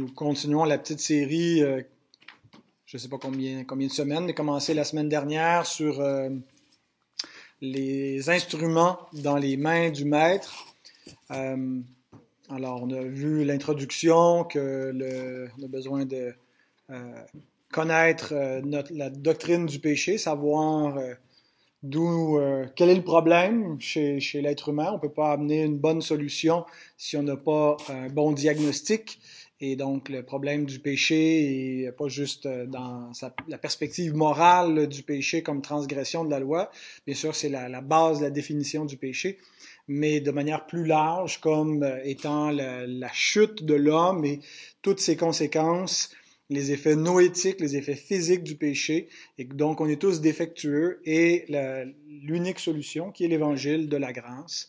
Nous continuons la petite série, euh, je ne sais pas combien, de semaines, mais commencé la semaine dernière sur euh, les instruments dans les mains du maître. Euh, alors, on a vu l'introduction, que le, a besoin de connaître notre, la doctrine du péché, savoir d'où quel est le problème chez l'être humain. On ne peut pas amener une bonne solution si on n'a pas un bon diagnostic. Et donc, le problème du péché est pas juste euh, dans la perspective morale du péché comme transgression de la loi. Bien sûr, c'est la, base de la définition du péché, mais de manière plus large comme euh, étant la, chute de l'homme et toutes ses conséquences, les effets noétiques, les effets physiques du péché. Et donc, on est tous défectueux et l'unique solution qui est l'évangile de la grâce.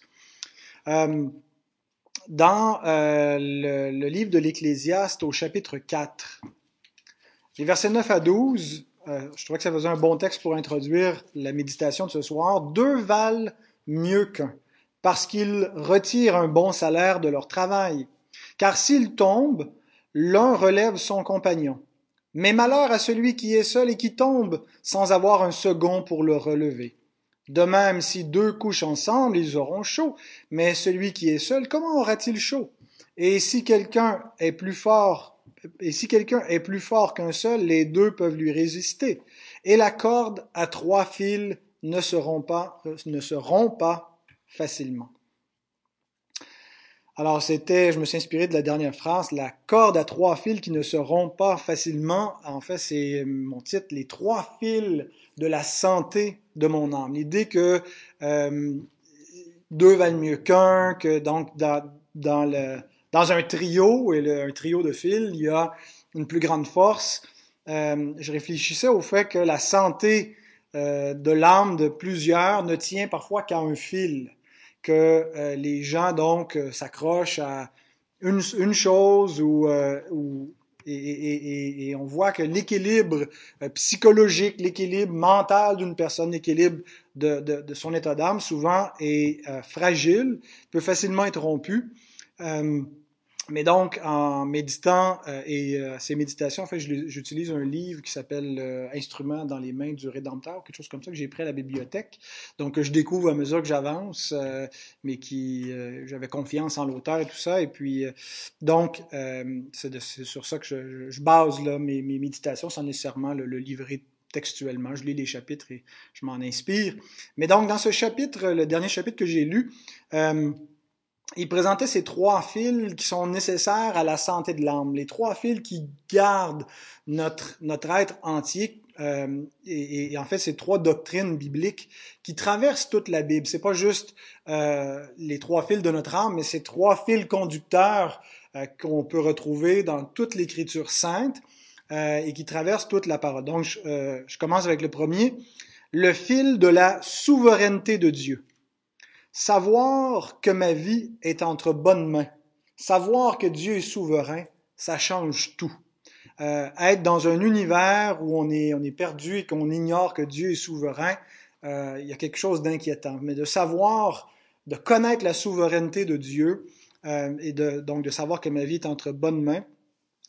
Euh, dans euh, le, livre de l'Ecclésiaste au chapitre 4. Les versets 9 à 12, euh, je trouvais que ça faisait un bon texte pour introduire la méditation de ce soir. Deux valent mieux qu'un, parce qu'ils retirent un bon salaire de leur travail. Car s'ils tombent, l'un relève son compagnon. Mais malheur à celui qui est seul et qui tombe sans avoir un second pour le relever. De même, si deux couchent ensemble, ils auront chaud, mais celui qui est seul, comment aura-t-il chaud? Et si quelqu'un est plus fort, et si quelqu'un est plus fort qu'un seul, les deux peuvent lui résister. Et la corde à trois fils ne seront pas, ne se rompt pas facilement. Alors c'était, je me suis inspiré de la dernière phrase, la corde à trois fils qui ne se rompt pas facilement. En fait, c'est mon titre, les trois fils de la santé de mon âme. L'idée que euh, deux valent mieux qu'un, que donc dans, dans, le, dans un trio, et un trio de fils, il y a une plus grande force. Euh, je réfléchissais au fait que la santé euh, de l'âme de plusieurs ne tient parfois qu'à un fil, que euh, les gens donc euh, s'accrochent à une, une chose ou, euh, ou et, on voit que l'équilibre euh, psychologique, l'équilibre mental d'une personne, l'équilibre de, son état d'âme, souvent est fragile, peut facilement être rompu. Euh, mais donc, en méditant euh, et euh, ces méditations, en fait, j'utilise un livre qui s'appelle euh, Instruments dans les mains du Rédempteur, quelque chose comme ça que j'ai pris à la bibliothèque. Donc, je découvre à mesure que j'avance, mais qui j'avais confiance en l'auteur et tout ça. Et puis, donc, c'est sur ça que je, je base là, mes, mes, méditations, sans nécessairement le, le livrer textuellement. Je lis les chapitres et je m'en inspire. Mais donc, dans ce chapitre, le dernier chapitre que j'ai lu, il présentait ces trois fils qui sont nécessaires à la santé de l'âme, les trois fils qui gardent notre, notre être entier. Euh, et, en fait, c'est trois doctrines bibliques qui traversent toute la Bible. C'est pas juste euh, les trois fils de notre âme, mais c'est trois fils conducteurs euh, qu'on peut retrouver dans toute l'Écriture sainte euh, et qui traversent toute la parole. Donc, euh, je commence avec le premier, le fil de la souveraineté de Dieu. Savoir que ma vie est entre bonnes mains, savoir que Dieu est souverain, ça change tout. Euh, être dans un univers où on est, on est perdu et qu'on ignore que Dieu est souverain, euh, il y a quelque chose d'inquiétant. Mais de savoir, de connaître la souveraineté de Dieu euh, et de, donc de savoir que ma vie est entre bonnes mains,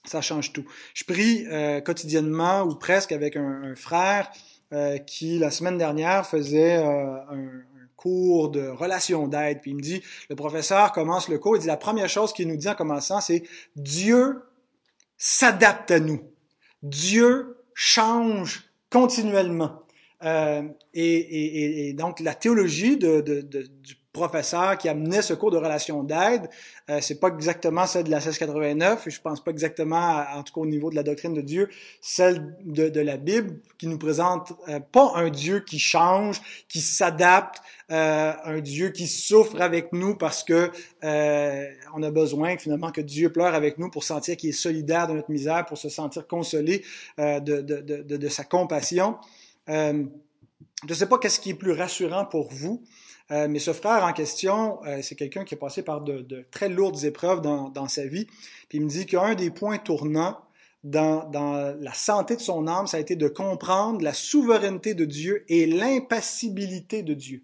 ça change tout. Je prie euh, quotidiennement ou presque avec un, un frère euh, qui la semaine dernière faisait un, de relation d'aide. Puis il me dit, le professeur commence le cours, il dit la première chose qu'il nous dit en commençant, c'est Dieu s'adapte à nous. Dieu change continuellement. Euh, et, donc la théologie de, de, du professeur qui amenait ce cours de relation d'aide. Euh, c'est pas exactement celle de la 1689, et je pense pas exactement, en tout cas au niveau de la doctrine de Dieu, celle de, la Bible qui nous présente euh, pas un Dieu qui change, qui s'adapte, euh, un Dieu qui souffre avec nous parce que euh, on a besoin finalement que Dieu pleure avec nous pour sentir qu'il est solidaire de notre misère, pour se sentir consolé de, de, sa compassion. je ne sais pas qu'est-ce qui est plus rassurant pour vous. Euh, mais ce frère en question, euh, c'est quelqu'un qui a passé par de, de très lourdes épreuves dans, dans, sa vie. Puis il me dit qu'un des points tournants dans, dans, la santé de son âme, ça a été de comprendre la souveraineté de Dieu et l'impassibilité de Dieu.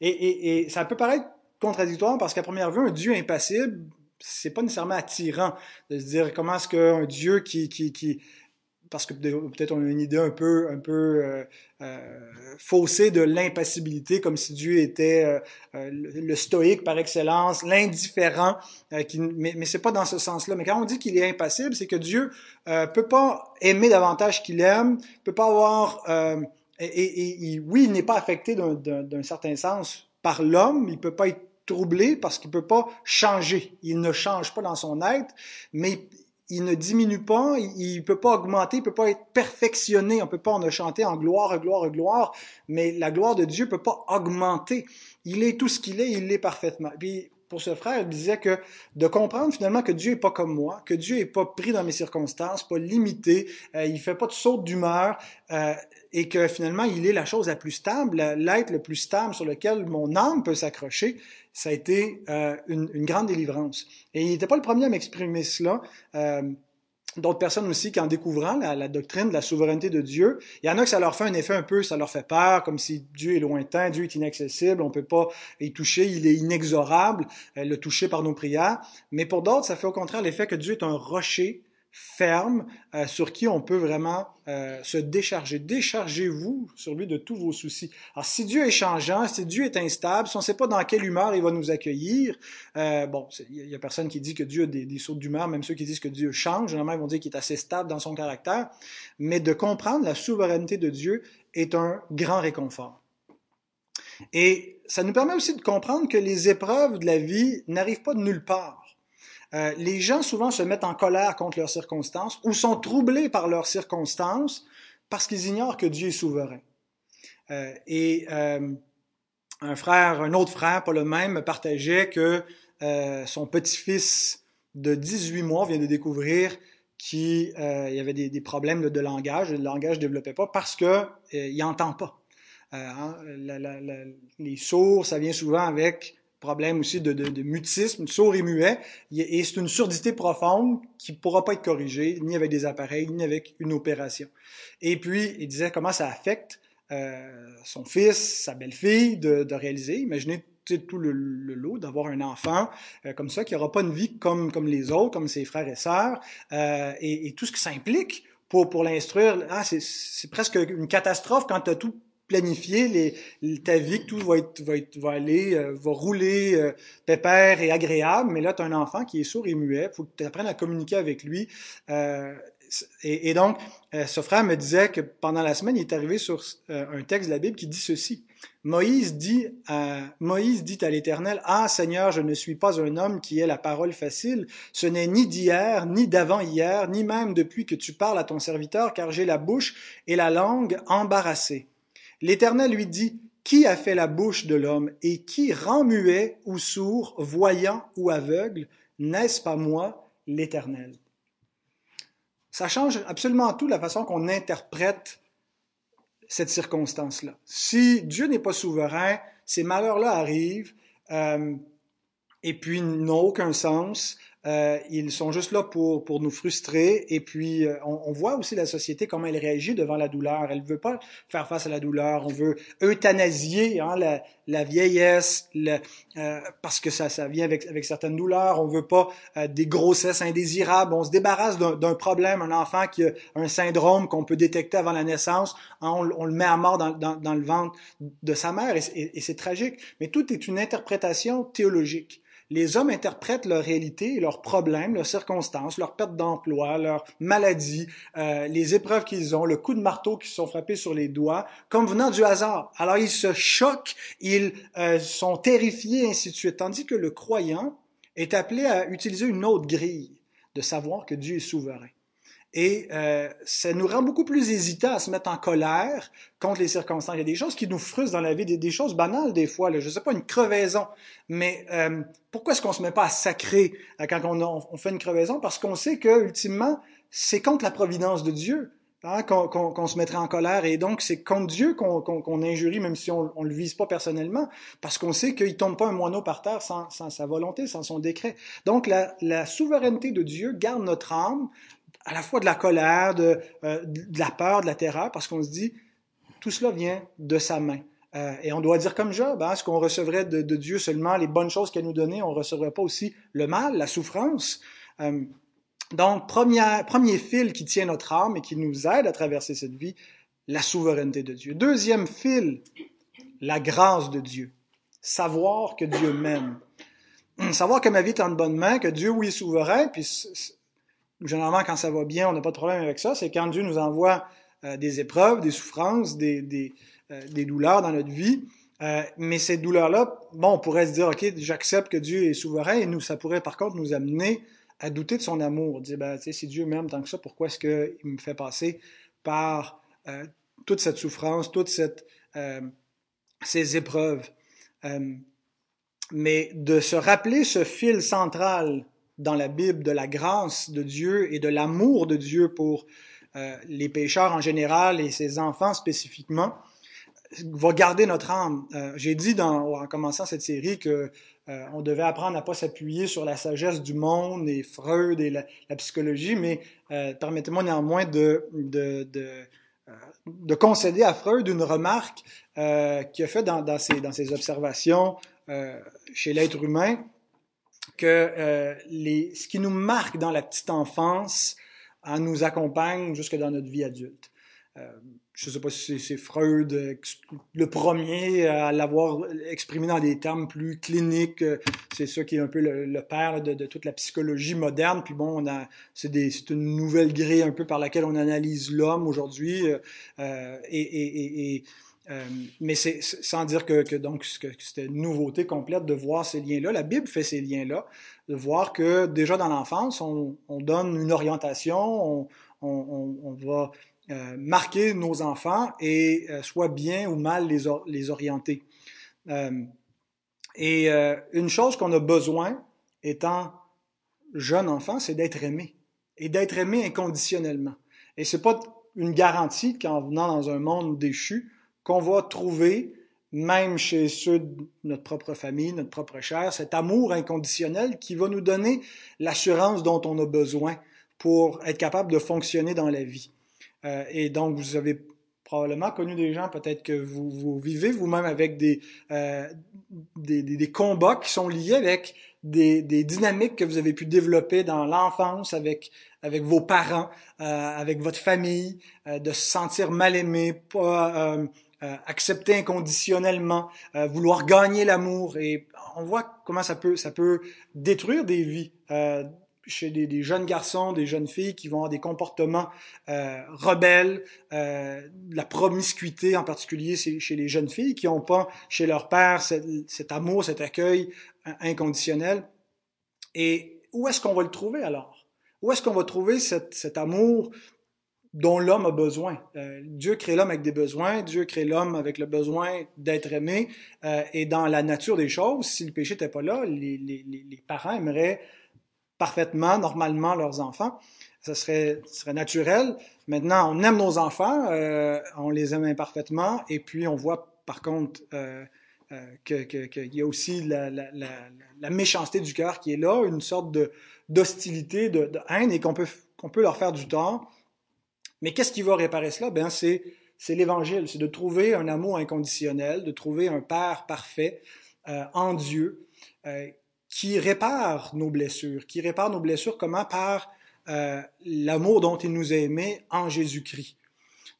Et, et, et ça peut paraître contradictoire parce qu'à première vue, un Dieu impassible, c'est pas nécessairement attirant de se dire comment est-ce qu'un Dieu qui, qui, qui parce que peut-être on a une idée un peu, un peu euh, euh, faussée de l'impassibilité, comme si Dieu était euh, euh le, stoïque par excellence, l'indifférent, mais, mais c'est pas dans ce sens-là. Mais quand on dit qu'il est impassible, c'est que Dieu peut pas aimer davantage qu'il aime, peut pas avoir, et, et, oui, il n'est pas affecté d'un certain sens par l'homme, il peut pas être troublé parce qu'il peut pas changer. Il ne change pas dans son être, mais il ne diminue pas, il ne peut pas augmenter, il peut pas être perfectionné. On peut pas en chanter en gloire, gloire, gloire, mais la gloire de Dieu peut pas augmenter. Il est tout ce qu'il est, il l'est parfaitement. Pour ce frère, il disait que de comprendre finalement que Dieu est pas comme moi, que Dieu est pas pris dans mes circonstances, pas limité, euh, il fait pas de saut d'humeur, euh, et que finalement il est la chose la plus stable, l'être le plus stable sur lequel mon âme peut s'accrocher ça a été euh, une, une, grande délivrance. Et il n'était pas le premier à m'exprimer cela. D'autres personnes aussi qui, en découvrant la, la, doctrine de la souveraineté de Dieu, il y en a que ça leur fait un effet un peu, ça leur fait peur, comme si Dieu est lointain, Dieu est inaccessible, on peut pas y toucher, il est inexorable, euh, le toucher par nos prières. Mais pour d'autres, ça fait au contraire l'effet que Dieu est un rocher ferme euh, sur qui on peut vraiment euh, se décharger. Déchargez-vous sur lui de tous vos soucis. Alors si Dieu est changeant, si Dieu est instable, si on ne sait pas dans quelle humeur il va nous accueillir, euh, bon, il y a personne qui dit que Dieu a des, des sauts d'humeur, même ceux qui disent que Dieu change, généralement ils vont dire qu'il est assez stable dans son caractère, mais de comprendre la souveraineté de Dieu est un grand réconfort. Et ça nous permet aussi de comprendre que les épreuves de la vie n'arrivent pas de nulle part. Euh, les gens souvent se mettent en colère contre leurs circonstances ou sont troublés par leurs circonstances parce qu'ils ignorent que Dieu est souverain. Euh, et euh, un frère, un autre frère, pas le même, me partageait que son petit-fils de 18 mois vient de découvrir qu'il y avait des, problèmes de, langage, le langage ne développait pas parce que il n'entend pas. Hein, les sourds, ça vient souvent avec problème aussi de, de, de mutisme, sourd et muet, et c'est une surdité profonde qui ne pourra pas être corrigée, ni avec des appareils, ni avec une opération. Et puis, il disait comment ça affecte euh, son fils, sa belle-fille, de, de, réaliser. Imaginez tout le, le lot d'avoir un enfant euh, comme ça, qui n'aura pas une vie comme, comme les autres, comme ses frères et sœurs, euh, et, et, tout ce que ça implique pour, pour l'instruire. Ah, c'est presque une catastrophe quand tu as tout planifier les, ta vie, que tout va, aller, euh, va rouler euh, pépère et agréable, mais là, tu as un enfant qui est sourd et muet, faut que tu apprennes à communiquer avec lui. Euh, et, et, donc, euh, ce frère me disait que pendant la semaine, il est arrivé sur un texte de la Bible qui dit ceci. Moïse dit à, Moïse dit à l'Éternel, Ah Seigneur, je ne suis pas un homme qui ait la parole facile, ce n'est ni d'hier, ni d'avant-hier, ni même depuis que tu parles à ton serviteur, car j'ai la bouche et la langue embarrassées. L'Éternel lui dit, Qui a fait la bouche de l'homme et qui rend muet ou sourd, voyant ou aveugle N'est-ce pas moi, l'Éternel Ça change absolument tout la façon qu'on interprète cette circonstance-là. Si Dieu n'est pas souverain, ces malheurs-là arrivent euh, et puis n'ont aucun sens. Euh, ils sont juste là pour, pour nous frustrer. Et puis, euh, on, on, voit aussi la société, comment elle réagit devant la douleur. Elle ne veut pas faire face à la douleur. On veut euthanasier hein, la, la, vieillesse le, euh, parce que ça, ça vient avec, avec certaines douleurs. On veut pas euh, des grossesses indésirables. On se débarrasse d'un problème. Un enfant qui a un syndrome qu'on peut détecter avant la naissance, hein, on, on, le met à mort dans, dans, dans, le ventre de sa mère. et, et, et c'est tragique. Mais tout est une interprétation théologique les hommes interprètent leur réalité, leurs problèmes, leurs circonstances, leur perte d'emploi, leurs maladies, euh, les épreuves qu'ils ont, le coup de marteau se sont frappés sur les doigts, comme venant du hasard. Alors ils se choquent, ils euh, sont terrifiés, ainsi de suite. Tandis que le croyant est appelé à utiliser une autre grille de savoir que Dieu est souverain. Et euh, ça nous rend beaucoup plus hésitants à se mettre en colère contre les circonstances. Il y a des choses qui nous frustrent dans la vie, des, des choses banales des fois. Là. Je ne sais pas, une crevaison. Mais euh, pourquoi est-ce qu'on se met pas à sacrer euh, quand on, fait une crevaison? Parce qu'on sait que ultimement, c'est contre la providence de Dieu. Hein, qu'on qu se mettrait en colère. Et donc, c'est contre Dieu qu'on qu injurie, même si on ne le vise pas personnellement, parce qu'on sait qu'il tombe pas un moineau par terre sans, sa volonté, sans son décret. Donc, la souveraineté de Dieu garde notre âme à la fois de la colère, de, euh, de la peur, de la terreur, parce qu'on se dit, tout cela vient de sa main. Euh, et on doit dire comme Job, hein, ce qu'on recevrait de, Dieu seulement les bonnes choses qu'elle nous donnait, on ne recevrait pas aussi le mal, la souffrance. Euh, donc, premier fil qui tient notre âme et qui nous aide à traverser cette vie, la souveraineté de Dieu. Deuxième fil, la grâce de Dieu. Savoir que Dieu m'aime. Savoir que ma vie est en bonne main, que Dieu, oui, est souverain, puis généralement, quand ça va bien, on n'a pas de problème avec ça, c'est quand Dieu nous envoie euh, des épreuves, des souffrances, des, des, euh, des douleurs dans notre vie. Euh, mais ces douleurs-là, bon, on pourrait se dire, OK, j'accepte que Dieu est souverain, et nous, ça pourrait par contre nous amener à douter de son amour. Dire, ben, si Dieu m'aime tant que ça, pourquoi est-ce qu'il me fait passer par toute cette souffrance, toutes cette, ces épreuves? Mais de se rappeler ce fil central dans la Bible de la grâce de Dieu et de l'amour de Dieu pour euh, les pécheurs en général et ses enfants spécifiquement, va garder notre âme. Euh, j'ai dit en commençant cette série que euh, on devait apprendre à pas s'appuyer sur la sagesse du monde et Freud et la, psychologie, mais permettez-moi néanmoins de, de, de, de, concéder à Freud une remarque qu'il a fait dans, dans, ses, dans ses observations chez l'être humain, que les, ce qui nous marque dans la petite enfance nous accompagne jusque dans notre vie adulte je ne sais pas si c'est Freud euh, le premier à l'avoir exprimé dans des termes plus cliniques. Euh, c'est ça qui est un peu le, père de, toute la psychologie moderne. Puis bon, c'est, une nouvelle grille un peu par laquelle on analyse l'homme aujourd'hui. Euh, et, et, mais c'est sans dire que, que donc que, c'était une nouveauté complète de voir ces liens-là. La Bible fait ces liens-là, de voir que déjà dans l'enfance, on, on donne une orientation, on, on, on va euh, marquer nos enfants et euh, soit bien ou mal les, les orienter. Euh, et une chose qu'on a besoin, étant jeune enfant, c'est d'être aimé et d'être aimé inconditionnellement. Et c'est pas une garantie qu'en venant dans un monde déchu, qu'on va trouver, même chez ceux de notre propre famille, notre propre chair, cet amour inconditionnel qui va nous donner l'assurance dont on a besoin pour être capable de fonctionner dans la vie. Euh, et donc, vous avez probablement connu des gens, peut-être que vous, vous vivez vous-même avec des, euh, des, des, combats qui sont liés avec des, des, dynamiques que vous avez pu développer dans l'enfance avec, avec vos parents, euh, avec votre famille, euh, de se sentir mal aimé, pas euh, accepter inconditionnellement, vouloir gagner l'amour. Et on voit comment ça peut, ça peut détruire des vies chez des, jeunes garçons, des jeunes filles qui vont avoir des comportements euh, rebelles, euh, la promiscuité en particulier chez les jeunes filles qui n'ont pas chez leur père cet, amour, cet accueil euh, inconditionnel. Et où est-ce qu'on va le trouver alors? Où est-ce qu'on va trouver cet, amour dont l'homme a besoin. Euh, Dieu crée l'homme avec des besoins, Dieu crée l'homme avec le besoin d'être aimé, et dans la nature des choses, si le péché n'était pas là, les, parents aimeraient parfaitement, normalement leurs enfants. Ce serait, serait naturel. Maintenant, on aime nos enfants, euh, on les aime imparfaitement, et puis on voit par contre euh, euh, qu'il y a aussi la, méchanceté du cœur qui est là, une sorte d'hostilité, de, de, haine, et qu'on peut, qu'on peut leur faire du tort. Mais qu'est-ce qui va réparer cela? Ben, c'est, c'est l'évangile, c'est de trouver un amour inconditionnel, de trouver un Père parfait euh, en Dieu, euh, qui répare nos blessures, qui répare nos blessures comment par euh, l'amour dont il nous a aimés en Jésus-Christ.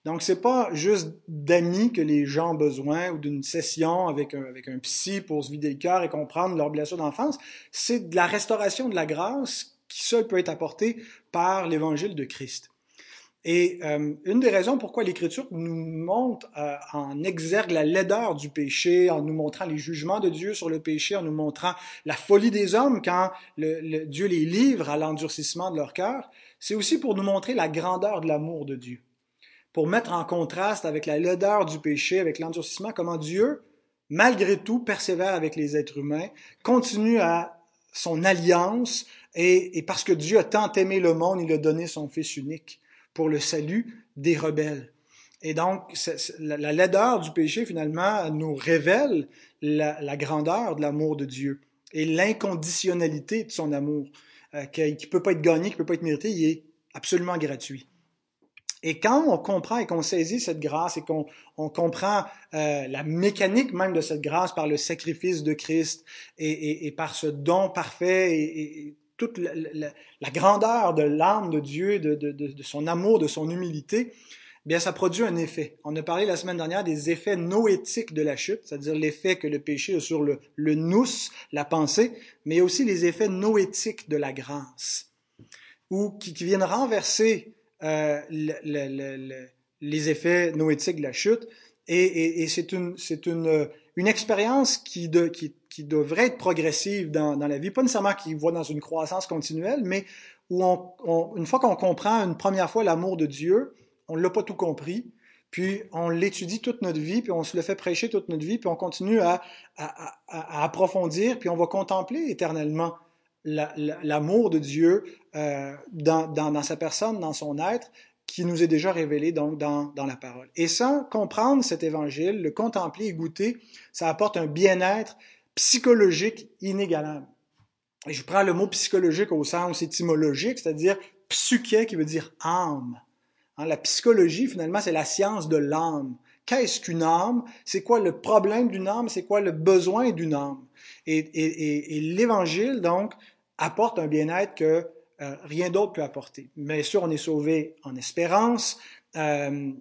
Donc c'est pas juste d'amis que les gens ont besoin ou d'une session avec un, avec un psy pour se vider le cœur et comprendre leurs blessures d'enfance, c'est de la restauration de la grâce qui seule peut être apportée par l'évangile de Christ. Et euh, une des raisons pourquoi l'Écriture nous montre euh, en exergue la laideur du péché, en nous montrant les jugements de Dieu sur le péché, en nous montrant la folie des hommes quand le, Dieu les livre à l'endurcissement de leur cœur, c'est aussi pour nous montrer la grandeur de l'amour de Dieu. Pour mettre en contraste avec la laideur du péché, avec l'endurcissement, comment Dieu, malgré tout, persévère avec les êtres humains, continue à son alliance, et, et parce que Dieu a tant aimé le monde, il a donné son Fils unique pour le salut des rebelles. Et donc, la, laideur du péché, finalement, nous révèle la, grandeur de l'amour de Dieu et l'inconditionnalité de son amour, euh, qui ne peut pas être gagné, qui ne peut pas être mérité, il est absolument gratuit. Et quand on comprend et qu'on saisit cette grâce et qu'on on comprend euh, la mécanique même de cette grâce par le sacrifice de Christ et, et, par ce don parfait et toute la, grandeur de l'âme de Dieu, de, son amour, de son humilité, eh bien ça produit un effet. On a parlé la semaine dernière des effets noétiques de la chute, c'est-à-dire l'effet que le péché a sur le, nous, la pensée, mais aussi les effets noétiques de la grâce, ou qui, viennent renverser euh, le, le, le, les effets noétiques de la chute. Et, et, c'est une, c'est une, une expérience qui, de, qui, qui, devrait être progressive dans, la vie, pas nécessairement qui va dans une croissance continuelle, mais où une fois qu'on comprend une première fois l'amour de Dieu, on l'a pas tout compris, puis on l'étudie toute notre vie, puis on se le fait prêcher toute notre vie, puis on continue à, approfondir, puis on va contempler éternellement l'amour de Dieu euh, dans, sa personne, dans son être, qui nous est déjà révélé donc dans, dans la parole. Et sans comprendre cet évangile, le contempler et goûter, ça apporte un bien-être psychologique inégalable. Et je prends le mot psychologique au sens étymologique, c'est-à-dire psyché qui veut dire âme. Hein, la psychologie, finalement, c'est la science de l'âme. Qu'est-ce qu'une âme? C'est quoi le problème d'une âme? C'est quoi le besoin d'une âme? Et, et l'Évangile, donc, apporte un bien-être que euh, rien d'autre peut apporter. Bien sûr, on est sauvé en espérance. Euh,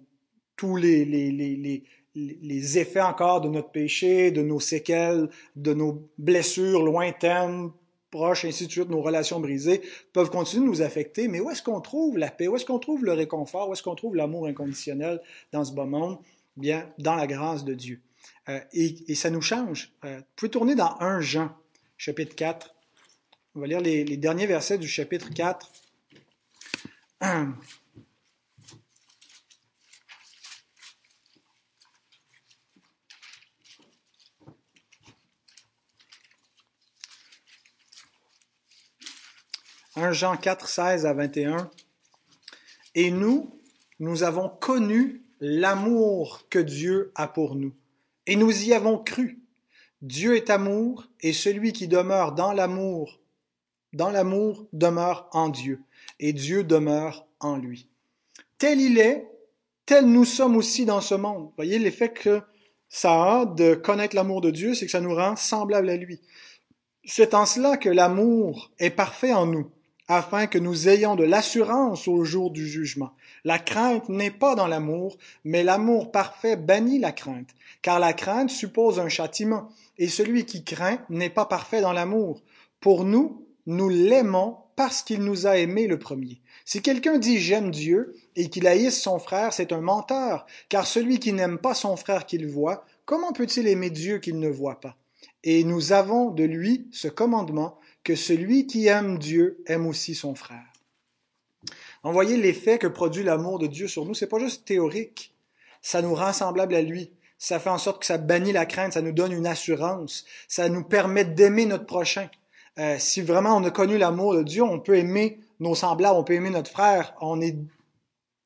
tous les, effets encore de notre péché, de nos séquelles, de nos blessures lointaines, proches, ainsi de suite, nos relations brisées, peuvent continuer de nous affecter. Mais où est-ce qu'on trouve la paix? Où est-ce qu'on trouve le réconfort? Où est-ce qu'on trouve l'amour inconditionnel dans ce beau monde? Bien, dans la grâce de Dieu. Euh, et, et, ça nous change. Vous pouvez tourner dans 1 Jean, chapitre 4. On va lire les, les derniers versets du chapitre 4. 1 Jean 4, 16 à 21. Et nous, nous avons connu l'amour que Dieu a pour nous. Et nous y avons cru. Dieu est amour, et celui qui demeure dans l'amour dans l'amour demeure en Dieu, et Dieu demeure en lui. Tel il est, tel nous sommes aussi dans ce monde. voyez l'effet que ça a de connaître l'amour de Dieu, c'est que ça nous rend semblables à lui. C'est en cela que l'amour est parfait en nous, afin que nous ayons de l'assurance au jour du jugement. La crainte n'est pas dans l'amour, mais l'amour parfait bannit la crainte, car la crainte suppose un châtiment, et celui qui craint n'est pas parfait dans l'amour. Pour nous, nous l'aimons parce qu'il nous a aimés le premier. Si quelqu'un dit j'aime Dieu et qu'il haïsse son frère, c'est un menteur, car celui qui n'aime pas son frère qu'il voit, comment peut-il aimer Dieu qu'il ne voit pas? Et nous avons de lui ce commandement, que celui qui aime Dieu aime aussi son frère. En voyez l'effet que produit l'amour de Dieu sur nous, c'est pas juste théorique, ça nous rend semblables à lui. Ça fait en sorte que ça bannit la crainte, ça nous donne une assurance, ça nous permet d'aimer notre prochain. Euh, si vraiment on a connu l'amour de Dieu, on peut aimer nos semblables, on peut aimer notre frère. On est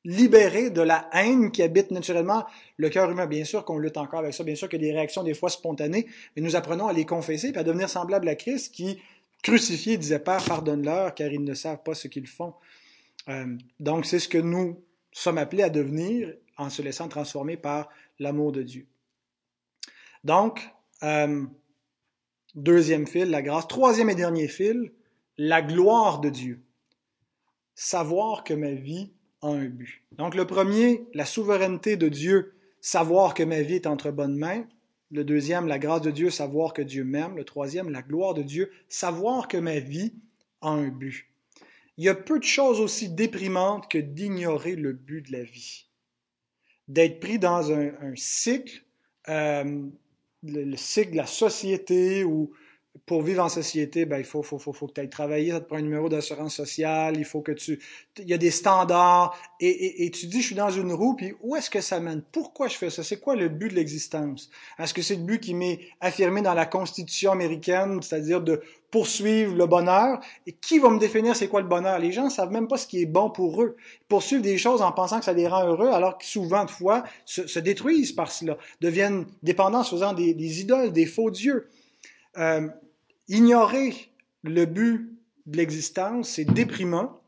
libéré de la haine qui habite naturellement le cœur humain. Bien sûr qu'on lutte encore avec ça, bien sûr qu'il y a des réactions des fois spontanées, mais nous apprenons à les confesser et à devenir semblables à Christ qui, crucifié, disait Père, pardonne-leur car ils ne savent pas ce qu'ils font. Euh, donc c'est ce que nous sommes appelés à devenir en se laissant transformer par l'amour de Dieu. Donc, euh, Deuxième fil, la grâce. Troisième et dernier fil, la gloire de Dieu. Savoir que ma vie a un but. Donc le premier, la souveraineté de Dieu, savoir que ma vie est entre bonnes mains. Le deuxième, la grâce de Dieu, savoir que Dieu m'aime. Le troisième, la gloire de Dieu, savoir que ma vie a un but. Il y a peu de choses aussi déprimantes que d'ignorer le but de la vie. D'être pris dans un, cycle euh, le, cycle de la société ou pour vivre en société, ben, il faut, faut, faut, faut que tu ailles travailler, ça te prend un numéro d'assurance sociale, il faut que tu... Il y a des standards, et, et, et tu dis, je suis dans une roue, puis où est-ce que ça mène? Pourquoi je fais ça? C'est quoi le but de l'existence? Est-ce que c'est le but qui m'est affirmé dans la Constitution américaine, c'est-à-dire de poursuivre le bonheur? Et qui va me définir c'est quoi le bonheur? Les gens savent même pas ce qui est bon pour eux. Ils poursuivent des choses en pensant que ça les rend heureux, alors que souvent de fois se, se détruisent par cela, deviennent dépendants, faisant des, des idoles, des faux dieux. Euh, ignorer le but de l'existence, c'est déprimant.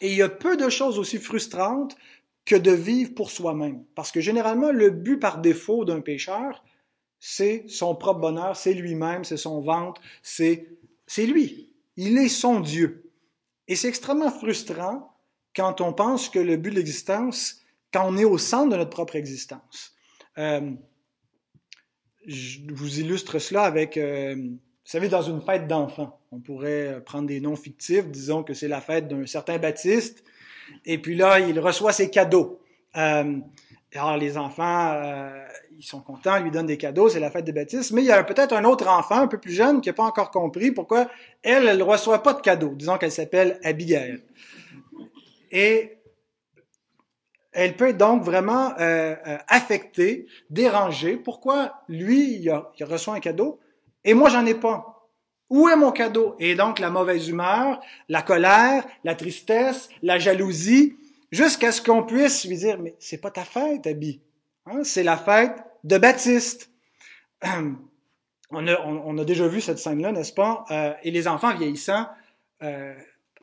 Et il y a peu de choses aussi frustrantes que de vivre pour soi-même. Parce que généralement, le but par défaut d'un pécheur, c'est son propre bonheur, c'est lui-même, c'est son ventre, c'est, c'est lui. Il est son Dieu. Et c'est extrêmement frustrant quand on pense que le but de l'existence, quand on est au centre de notre propre existence. Euh, je vous illustre cela avec, euh, vous savez, dans une fête d'enfants. On pourrait prendre des noms fictifs, disons que c'est la fête d'un certain Baptiste, et puis là, il reçoit ses cadeaux. Euh, alors les enfants, euh, ils sont contents, ils lui donnent des cadeaux, c'est la fête de Baptiste, mais il y a peut-être un autre enfant un peu plus jeune qui n'a pas encore compris pourquoi elle, elle ne reçoit pas de cadeaux. Disons qu'elle s'appelle Abigail. Et elle peut être donc vraiment euh, euh, affectée, dérangée. Pourquoi lui, il, reçoit un cadeau et moi, j'en ai pas? Où est mon cadeau? Et donc la mauvaise humeur, la colère, la tristesse, la jalousie, jusqu'à ce qu'on puisse lui dire, mais c'est pas ta fête, Abby. Hein? C'est la fête de Baptiste. On a, on, a déjà vu cette scène-là, n'est-ce pas? Euh, et les enfants vieillissants euh,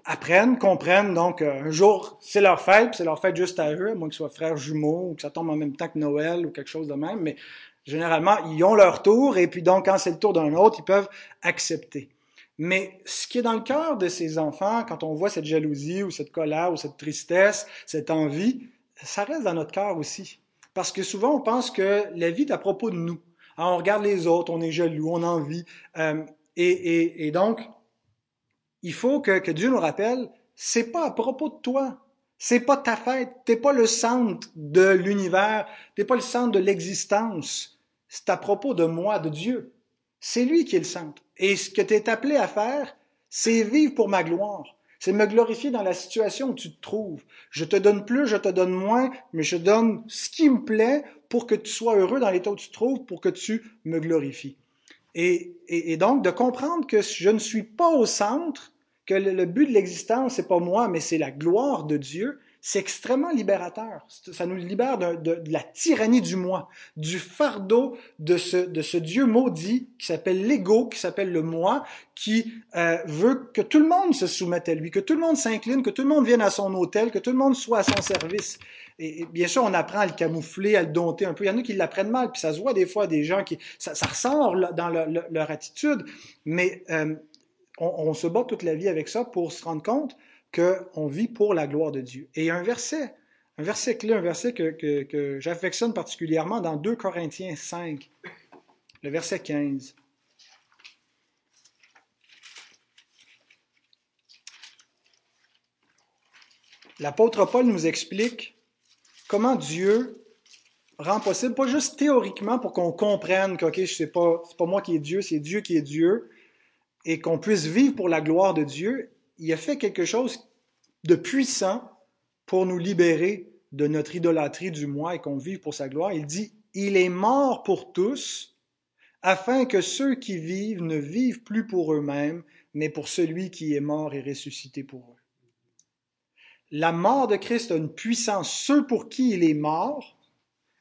apprennent, comprennent. Donc, euh, un jour, c'est leur fête, c'est leur fête juste à eux, à moins qu'ils soient frères jumeaux ou que ça tombe en même temps que Noël ou quelque chose de même. Mais généralement, ils ont leur tour et puis donc, quand c'est le tour d'un autre, ils peuvent accepter. Mais ce qui est dans le cœur de ces enfants, quand on voit cette jalousie ou cette colère ou cette tristesse, cette envie, ça reste dans notre cœur aussi. Parce que souvent, on pense que la vie est à propos de nous. Alors, on regarde les autres, on est jaloux, on envie. Euh, et, et, et donc, il faut que, que Dieu nous rappelle, c'est pas à propos de toi. C'est pas ta fête. T'es pas le centre de l'univers. T'es pas le centre de l'existence. C'est à propos de moi, de Dieu. C'est lui qui est le centre. Et ce que tu es appelé à faire, c'est vivre pour ma gloire. C'est me glorifier dans la situation où tu te trouves. Je te donne plus, je te donne moins, mais je donne ce qui me plaît pour que tu sois heureux dans l'état où tu te trouves, pour que tu me glorifies. Et, et, et donc, de comprendre que je ne suis pas au centre, que le, but de l'existence, c'est pas moi, mais c'est la gloire de Dieu, c'est extrêmement libérateur. Ça nous libère de, de, de, la tyrannie du moi, du fardeau de ce, de ce Dieu maudit qui s'appelle l'ego, qui s'appelle le moi, qui euh, veut que tout le monde se soumette à lui, que tout le monde s'incline, que tout le monde vienne à son hôtel, que tout le monde soit à son service. Et, bien sûr, on apprend à le camoufler, à le dompter un peu. Il y en a qui l'apprennent mal, puis ça se voit des fois des gens qui... Ça, ça ressort dans leur, leur attitude, mais... Euh, on, se bat toute la vie avec ça pour se rendre compte qu'on vit pour la gloire de Dieu. Et un verset, un verset clé, un verset que, j'affectionne particulièrement dans 2 Corinthiens 5, le verset 15. L'apôtre Paul nous explique comment Dieu rend possible, pas juste théoriquement pour qu'on comprenne que, ok, c'est pas moi qui est Dieu, c'est Dieu qui est Dieu, et qu'on puisse vivre pour la gloire de Dieu, il a fait quelque chose de puissant pour nous libérer de notre idolâtrie du moi et qu'on vive pour sa gloire. Il dit, il est mort pour tous, afin que ceux qui vivent ne vivent plus pour eux-mêmes, mais pour celui qui est mort et ressuscité pour eux. La mort de Christ a une puissance. Ceux pour qui il est mort,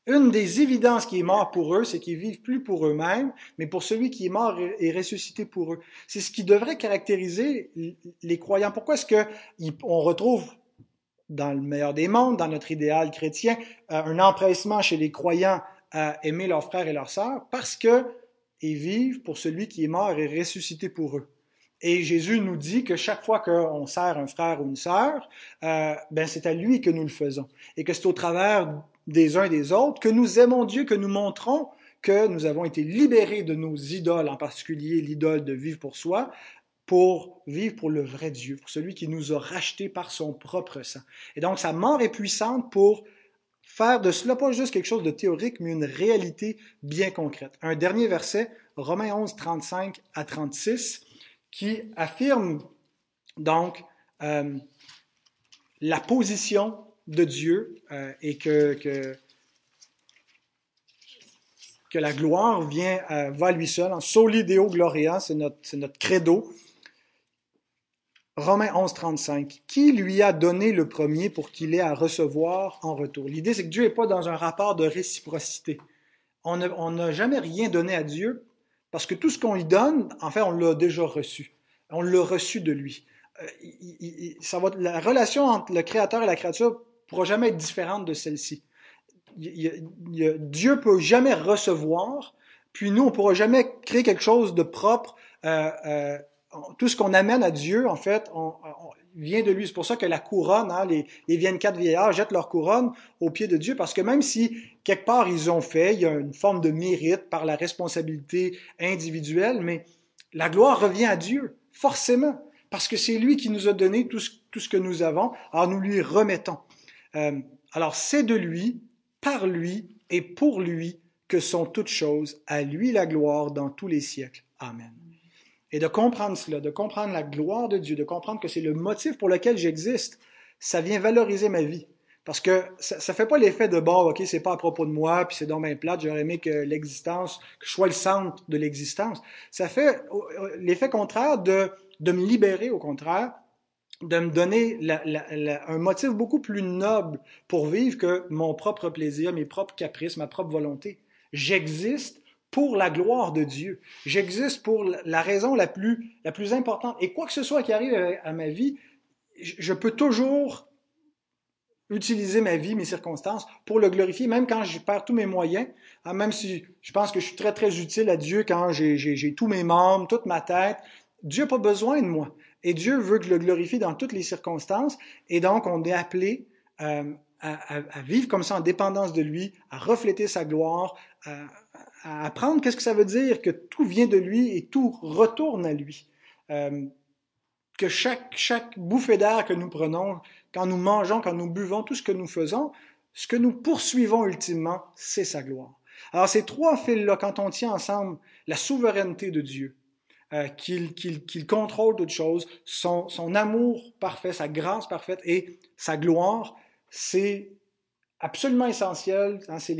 une des évidences qui est mort pour eux, c'est qu'ils vivent plus pour eux-mêmes, mais pour celui qui est mort et ressuscité pour eux. C'est ce qui devrait caractériser les croyants. Pourquoi est-ce qu'on retrouve dans le meilleur des mondes, dans notre idéal chrétien, euh, un empressement chez les croyants à aimer leurs frères et leurs sœurs? Parce que ils vivent pour celui qui est mort et ressuscité pour eux. Et Jésus nous dit que chaque fois qu'on sert un frère ou une sœur, euh, ben c'est à lui que nous le faisons. Et que c'est au travers des uns et des autres, que nous aimons Dieu, que nous montrons que nous avons été libérés de nos idoles, en particulier l'idole de vivre pour soi, pour vivre pour le vrai Dieu, pour celui qui nous a rachetés par son propre sang. Et donc sa mort est puissante pour faire de cela pas juste quelque chose de théorique, mais une réalité bien concrète. Un dernier verset, Romains 11, 35 à 36, qui affirme donc euh, la position de Dieu euh, et que, la gloire vient, euh, va à lui seul. En soli Deo Gloria, c'est notre, credo. Romains 11, 35. Qui lui a donné le premier pour qu'il ait à recevoir en retour? L'idée, c'est que Dieu n'est pas dans un rapport de réciprocité. On n'a jamais rien donné à Dieu parce que tout ce qu'on lui donne, en fait, on l'a déjà reçu. On l'a reçu de lui. Euh, la relation entre le Créateur et la créature pourra jamais être différente de celle-ci. Dieu peut jamais recevoir, puis nous, on pourra jamais créer quelque chose de propre. Euh, euh, tout ce qu'on amène à Dieu, en fait, vient de lui. C'est pour ça que la couronne, hein, les, les quatre vieillards jettent leur couronne au pied de Dieu, parce que même si quelque part ils ont fait, il y a une forme de mérite par la responsabilité individuelle, mais la gloire revient à Dieu, forcément, parce que c'est lui qui nous a donné tout ce, tout ce que nous avons, alors nous lui remettons. Euh, alors c'est de lui, par lui et pour lui que sont toutes choses, à lui la gloire dans tous les siècles. Amen. Et de comprendre cela, de comprendre la gloire de Dieu, de comprendre que c'est le motif pour lequel j'existe, ça vient valoriser ma vie. Parce que ça, ne fait pas l'effet de bon, ok, c'est pas à propos de moi, puis c'est dans ma plate, j'aurais aimé que l'existence, que je sois le centre de l'existence. Ça fait l'effet contraire de, de me libérer, au contraire, de me donner un motif beaucoup plus noble pour vivre que mon propre plaisir, mes propres caprices, ma propre volonté. J'existe pour la gloire de Dieu. J'existe pour la raison la plus, la plus importante. Et quoi que ce soit qui arrive à ma vie, je peux toujours utiliser ma vie, mes circonstances pour le glorifier, même quand je perds tous mes moyens, hein, même si je pense que je suis très, très utile à Dieu quand j'ai tous mes membres, toute ma tête. Dieu n'a pas besoin de moi. Et Dieu veut que le glorifie dans toutes les circonstances. Et donc, on est appelé euh, à, vivre comme ça en dépendance de lui, à refléter sa gloire, à, apprendre qu'est-ce que ça veut dire que tout vient de lui et tout retourne à lui. Euh, que chaque, chaque bouffée d'air que nous prenons, quand nous mangeons, quand nous buvons, tout ce que nous faisons, ce que nous poursuivons ultimement, c'est sa gloire. Alors ces trois fils-là, quand on tient ensemble la souveraineté de Dieu, euh, qu'il contrôle toutes choses, son, amour parfait, sa grâce parfaite et sa gloire, c'est absolument essentiel. Hein, c'est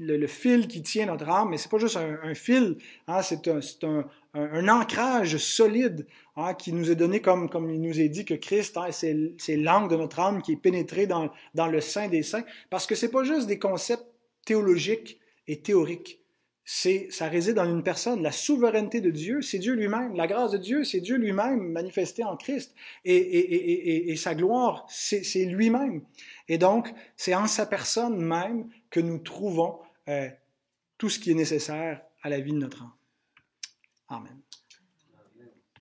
le, fil qui tient notre âme, mais c'est pas juste un, fil. Hein, c'est un, ancrage solide hein, qui nous est donné comme, il nous est dit que Christ, c'est l'angle de notre âme qui est pénétré dans, dans le sein des saints. Parce que c'est pas juste des concepts théologiques et théoriques. C'est, ça réside dans une personne. La souveraineté de Dieu, c'est Dieu lui-même. La grâce de Dieu, c'est Dieu lui-même manifesté en Christ. Et, et, et, et sa gloire, c'est lui-même. Et donc, c'est en sa personne même que nous trouvons euh, tout ce qui est nécessaire à la vie de notre âme. Amen.